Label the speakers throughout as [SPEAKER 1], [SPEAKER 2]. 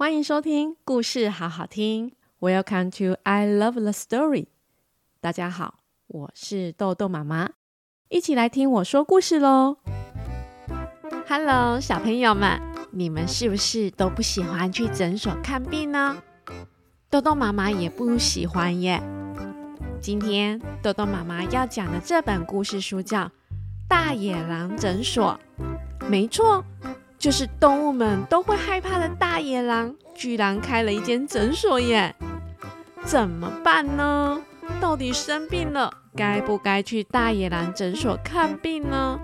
[SPEAKER 1] 欢迎收听故事好好听，Welcome to I Love the Story。大家好，我是豆豆妈妈，一起来听我说故事喽。Hello，小朋友们，你们是不是都不喜欢去诊所看病呢？豆豆妈妈也不喜欢耶。今天豆豆妈妈要讲的这本故事书叫《大野狼诊所》，没错。就是动物们都会害怕的大野狼，居然开了一间诊所耶！怎么办呢？到底生病了，该不该去大野狼诊所看病呢？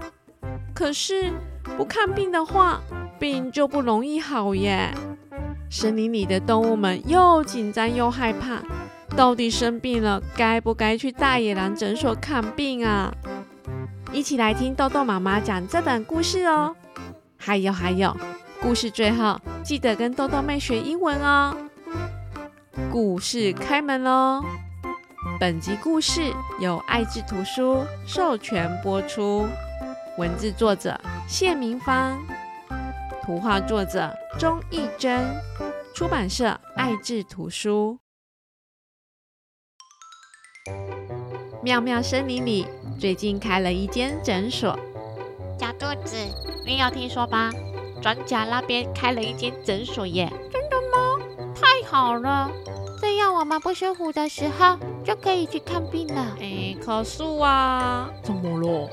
[SPEAKER 1] 可是不看病的话，病就不容易好耶。森林里的动物们又紧张又害怕，到底生病了，该不该去大野狼诊所看病啊？一起来听豆豆妈妈讲这本故事哦。还有还有，故事最后记得跟豆豆妹学英文哦。故事开门喽！本集故事由爱智图书授权播出，文字作者谢明芳，图画作者钟义珍，出版社爱智图书。妙妙森林里最近开了一间诊所。
[SPEAKER 2] 小肚子，你有听说吧？转角那边开了一间诊所耶！
[SPEAKER 3] 真的吗？太好了，这样我们不舒服的时候就可以去看病了。
[SPEAKER 1] 哎，可是啊，
[SPEAKER 4] 怎么了？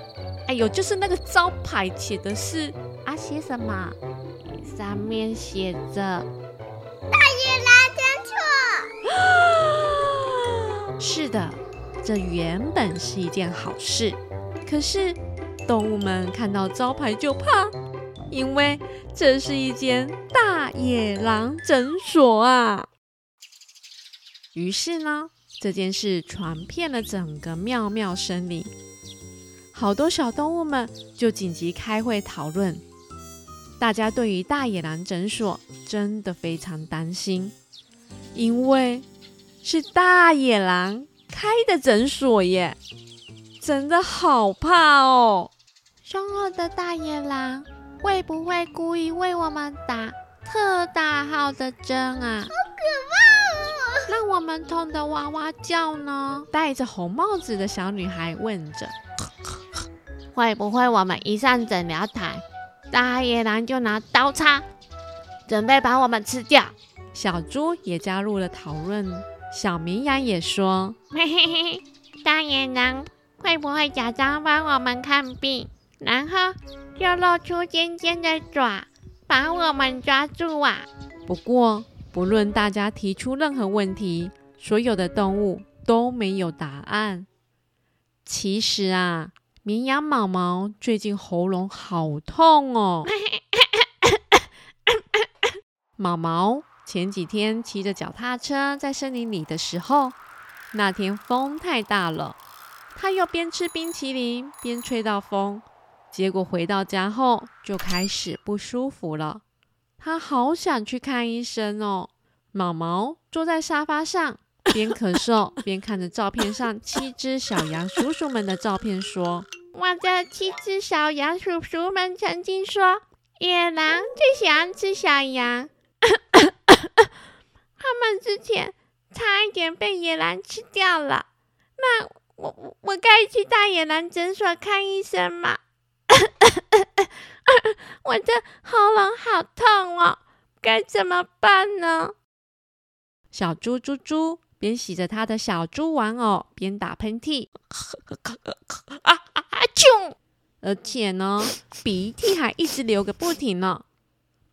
[SPEAKER 1] 哎呦，就是那个招牌写的是
[SPEAKER 3] 啊，写什么？上面写着“
[SPEAKER 5] 大野狼诊
[SPEAKER 1] 所”。是的，这原本是一件好事，可是。动物们看到招牌就怕，因为这是一间大野狼诊所啊。于是呢，这件事传遍了整个妙妙森林，好多小动物们就紧急开会讨论。大家对于大野狼诊所真的非常担心，因为是大野狼开的诊所耶。真的好怕哦！
[SPEAKER 3] 凶恶的大野狼会不会故意为我们打特大号的针啊？
[SPEAKER 5] 好可怕哦！
[SPEAKER 3] 让我们痛得哇哇叫呢？
[SPEAKER 1] 戴着红帽子的小女孩问着：“
[SPEAKER 3] 会不会我们一上诊疗台，大野狼就拿刀叉，准备把我们吃掉？”
[SPEAKER 1] 小猪也加入了讨论。小绵羊也说：“
[SPEAKER 2] 嘿嘿嘿，大野狼。”会不会假装帮我们看病，然后就露出尖尖的爪，把我们抓住啊？
[SPEAKER 1] 不过，不论大家提出任何问题，所有的动物都没有答案。其实啊，绵羊毛毛最近喉咙好痛哦。毛毛前几天骑着脚踏车在森林里的时候，那天风太大了。它又边吃冰淇淋边吹到风，结果回到家后就开始不舒服了。他好想去看医生哦。毛毛坐在沙发上，边咳嗽 边看着照片上七只小羊叔叔们的照片，说：“
[SPEAKER 2] 我的七只小羊叔叔们曾经说，野狼最喜欢吃小羊，他们之前差一点被野狼吃掉了。那……”我我该去大野狼诊所看医生吗？我的喉咙好痛哦，该怎么办呢？
[SPEAKER 1] 小猪猪猪边洗着他的小猪玩偶，边打喷嚏，啊啊啊！啾！而且呢，鼻涕还一直流个不停呢。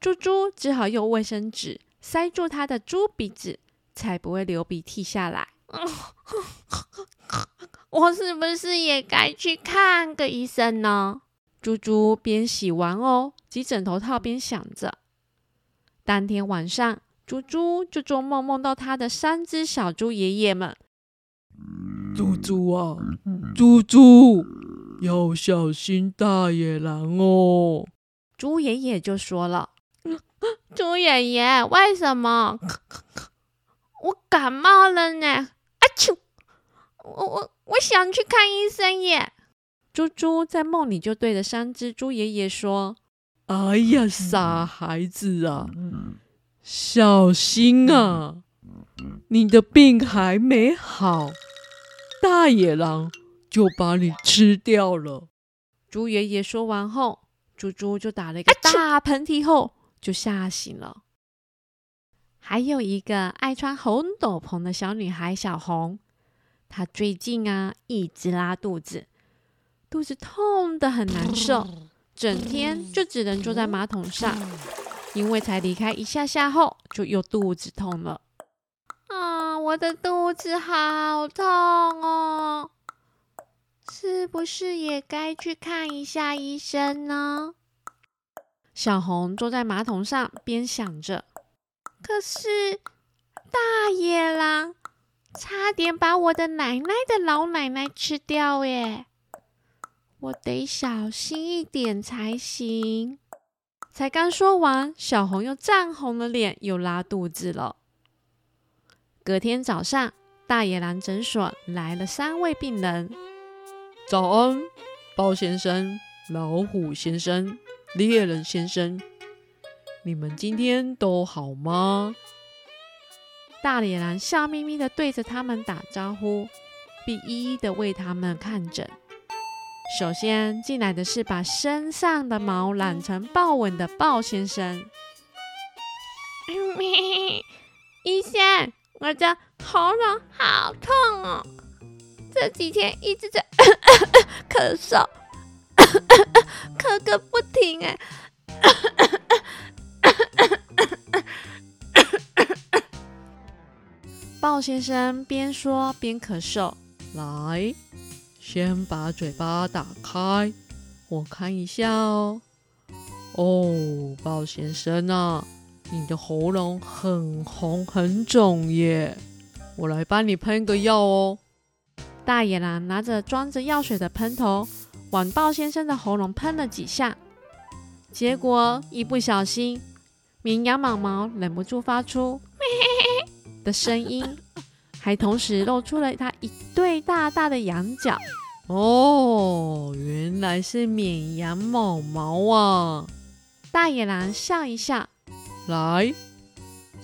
[SPEAKER 1] 猪猪只好用卫生纸塞住他的猪鼻子，才不会流鼻涕下来。
[SPEAKER 2] 我是不是也该去看个医生呢？
[SPEAKER 1] 猪猪边洗玩偶、挤枕头套边想着。当天晚上，猪猪就做梦，梦到他的三只小猪爷爷们。
[SPEAKER 4] 猪猪啊，猪猪，要小心大野狼哦。
[SPEAKER 1] 猪爷爷就说了：“
[SPEAKER 2] 猪爷爷，为什么？我感冒了呢？啊啾！我我。”我想去看医生耶！
[SPEAKER 1] 猪猪在梦里就对着三只猪爷爷说：“
[SPEAKER 4] 哎呀，傻孩子啊！小心啊！你的病还没好，大野狼就把你吃掉了。”
[SPEAKER 1] 猪爷爷说完后，猪猪就打了一个大喷嚏，后就吓醒了。还有一个爱穿红斗篷的小女孩小红，她最近啊一直拉肚子，肚子痛得很难受，整天就只能坐在马桶上，因为才离开一下下后就又肚子痛了。
[SPEAKER 2] 啊，我的肚子好痛哦，是不是也该去看一下医生呢？
[SPEAKER 1] 小红坐在马桶上，边想着。
[SPEAKER 2] 可是大野狼差点把我的奶奶的老奶奶吃掉耶！我得小心一点才行。
[SPEAKER 1] 才刚说完，小红又涨红了脸，又拉肚子了。隔天早上，大野狼诊所来了三位病人。
[SPEAKER 4] 早安，豹先生、老虎先生、猎人先生。你们今天都好吗？
[SPEAKER 1] 大野狼笑眯眯的对着他们打招呼，并一一的为他们看诊。首先进来的是把身上的毛染成豹纹的豹先生。
[SPEAKER 2] 医生，我的喉咙好痛哦，这几天一直在 咳嗽，咳个不停哎。
[SPEAKER 1] 豹先生边说边咳嗽，
[SPEAKER 4] 来，先把嘴巴打开，我看一下哦。哦，豹先生啊，你的喉咙很红很肿耶，我来帮你喷个药哦。
[SPEAKER 1] 大野狼拿着装着药水的喷头，往豹先生的喉咙喷了几下，结果一不小心，绵羊毛毛忍不住发出。的声音，还同时露出了它一对大大的羊角。
[SPEAKER 4] 哦，原来是绵羊毛毛啊！
[SPEAKER 1] 大野狼笑一笑，
[SPEAKER 4] 来，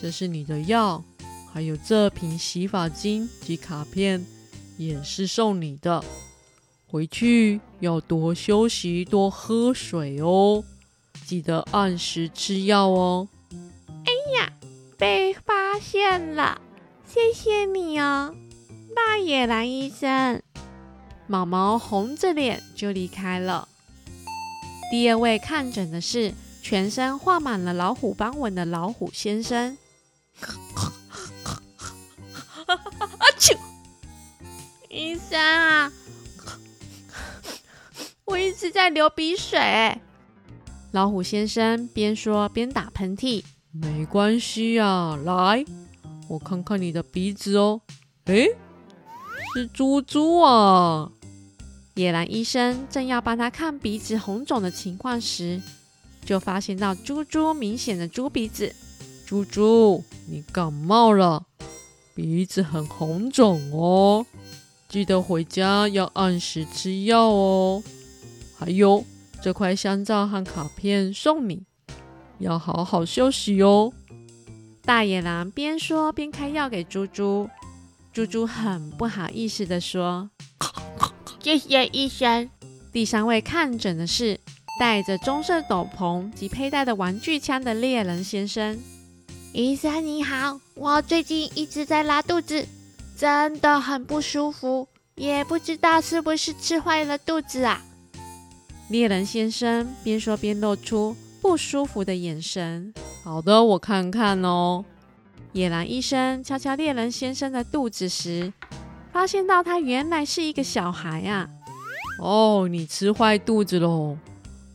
[SPEAKER 4] 这是你的药，还有这瓶洗发精及卡片，也是送你的。回去要多休息，多喝水哦，记得按时吃药哦。
[SPEAKER 2] 哎呀，被发现了，谢谢你哦，大野狼医生。
[SPEAKER 1] 毛毛红着脸就离开了。第二位看诊的是全身画满了老虎斑纹的老虎先生。
[SPEAKER 2] 啊啾！医生啊，我一直在流鼻水。
[SPEAKER 1] 老虎先生边说边打喷嚏。
[SPEAKER 4] 没关系啊，来，我看看你的鼻子哦。诶，是猪猪啊！
[SPEAKER 1] 野狼医生正要帮他看鼻子红肿的情况时，就发现到猪猪明显的猪鼻子。
[SPEAKER 4] 猪猪，你感冒了，鼻子很红肿哦，记得回家要按时吃药哦。还有这块香皂和卡片送你。要好好休息哦。
[SPEAKER 1] 大野狼边说边开药给猪猪。猪猪很不好意思地说：“
[SPEAKER 2] 谢谢医生。”
[SPEAKER 1] 第三位看诊的是戴着棕色斗篷及佩戴的玩具枪的猎人先生。
[SPEAKER 2] 医生你好，我最近一直在拉肚子，真的很不舒服，也不知道是不是吃坏了肚子啊。
[SPEAKER 1] 猎人先生边说边露出。不舒服的眼神。
[SPEAKER 4] 好的，我看看哦。
[SPEAKER 1] 野狼医生敲敲猎人先生的肚子时，发现到他原来是一个小孩啊。
[SPEAKER 4] 哦，你吃坏肚子喽，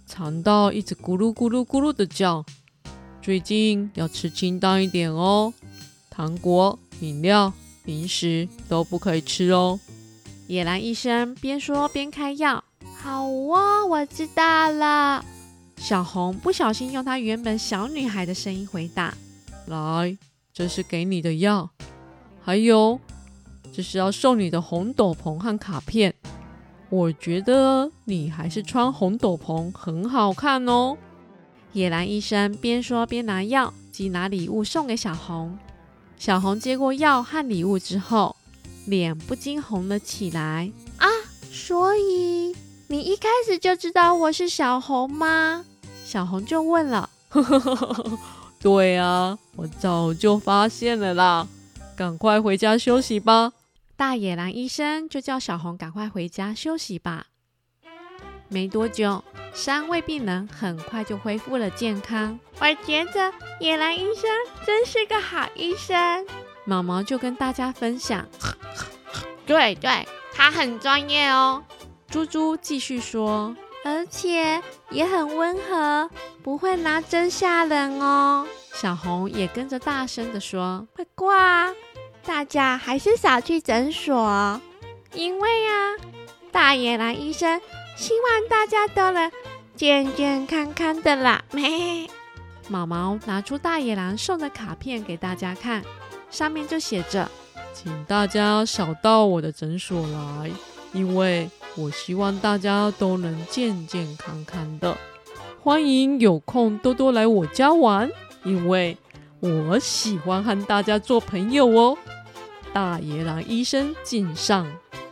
[SPEAKER 4] 肠道一直咕噜咕噜咕噜的叫。最近要吃清淡一点哦，糖果、饮料、零食都不可以吃哦。
[SPEAKER 1] 野狼医生边说边开药。
[SPEAKER 2] 好哦，我知道了。
[SPEAKER 1] 小红不小心用她原本小女孩的声音回答：“
[SPEAKER 4] 来，这是给你的药，还有，这是要送你的红斗篷和卡片。我觉得你还是穿红斗篷很好看哦。”
[SPEAKER 1] 野狼医生边说边拿药及及拿礼物送给小红。小红接过药和礼物之后，脸不禁红了起来。
[SPEAKER 2] 啊，所以你一开始就知道我是小红吗？
[SPEAKER 1] 小红就问了。
[SPEAKER 4] 对啊，我早就发现了啦。赶快回家休息吧。
[SPEAKER 1] 大野狼医生就叫小红赶快回家休息吧。没多久，三位病人很快就恢复了健康。
[SPEAKER 2] 我觉得野狼医生真是个好医生。
[SPEAKER 1] 毛毛就跟大家分享：“
[SPEAKER 3] 对对，他很专业哦。”
[SPEAKER 1] 猪猪继续说：“
[SPEAKER 2] 而且也很温和，不会拿针吓人哦。”
[SPEAKER 1] 小红也跟着大声地说：“
[SPEAKER 2] 快挂啊，大家还是少去诊所，因为啊，大野狼医生。”希望大家都能健健康康的啦！咩？
[SPEAKER 1] 毛毛拿出大野狼送的卡片给大家看，上面就写着：“
[SPEAKER 4] 请大家少到我的诊所来，因为我希望大家都能健健康康的。欢迎有空多多来我家玩，因为我喜欢和大家做朋友哦。”大野狼医生敬上。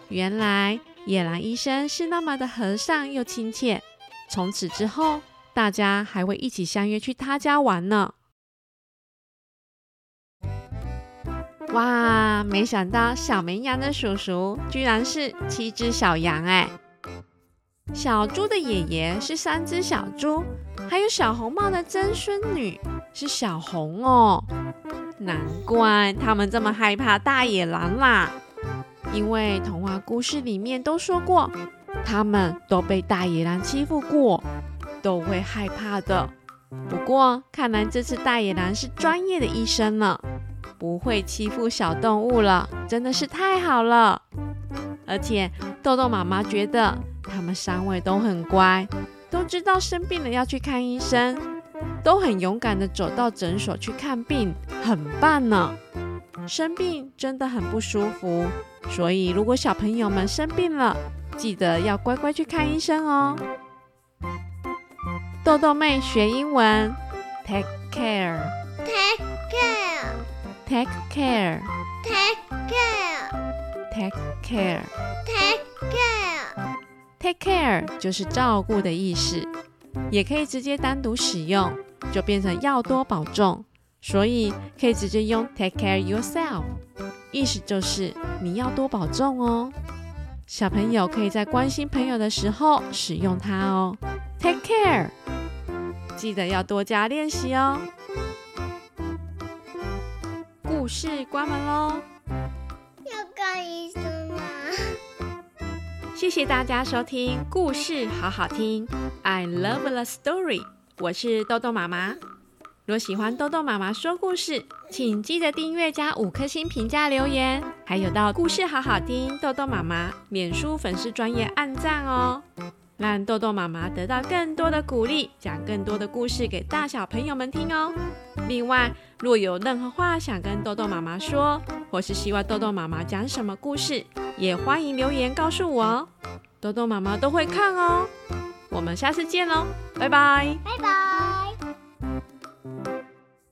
[SPEAKER 1] 原来。野狼医生是那么的和善又亲切，从此之后，大家还会一起相约去他家玩呢。哇，没想到小绵羊的叔叔居然是七只小羊哎！小猪的爷爷是三只小猪，还有小红帽的曾孙女是小红哦，难怪他们这么害怕大野狼啦。因为童话故事里面都说过，他们都被大野狼欺负过，都会害怕的。不过看来这次大野狼是专业的医生了，不会欺负小动物了，真的是太好了。而且豆豆妈妈觉得他们三位都很乖，都知道生病了要去看医生，都很勇敢的走到诊所去看病很棒呢。生病真的很不舒服所以如果小朋友们生病了记得要乖乖去看医生哦。豆豆妹学英文 take care
[SPEAKER 5] take
[SPEAKER 1] care
[SPEAKER 5] take
[SPEAKER 1] care
[SPEAKER 5] take
[SPEAKER 1] care take care take care take care 就是照顾的意思也可以直接单独使用。就变成要多保重。所以可以直接用 take care yourself，意思就是你要多保重哦。小朋友可以在关心朋友的时候使用它哦。take care，记得要多加练习哦。故事关门喽。
[SPEAKER 5] 要看医生吗？
[SPEAKER 1] 谢谢大家收听故事好好听，I love the story。我是豆豆妈妈。若喜欢豆豆妈妈说故事，请记得订阅加五颗星评价留言，还有到故事好好听豆豆妈妈脸书粉丝专业按赞哦，让豆豆妈妈得到更多的鼓励，讲更多的故事给大小朋友们听哦。另外，若有任何话想跟豆豆妈妈说，或是希望豆豆妈妈讲什么故事，也欢迎留言告诉我哦，豆豆妈妈都会看哦。我们下次见喽，拜拜，
[SPEAKER 5] 拜拜。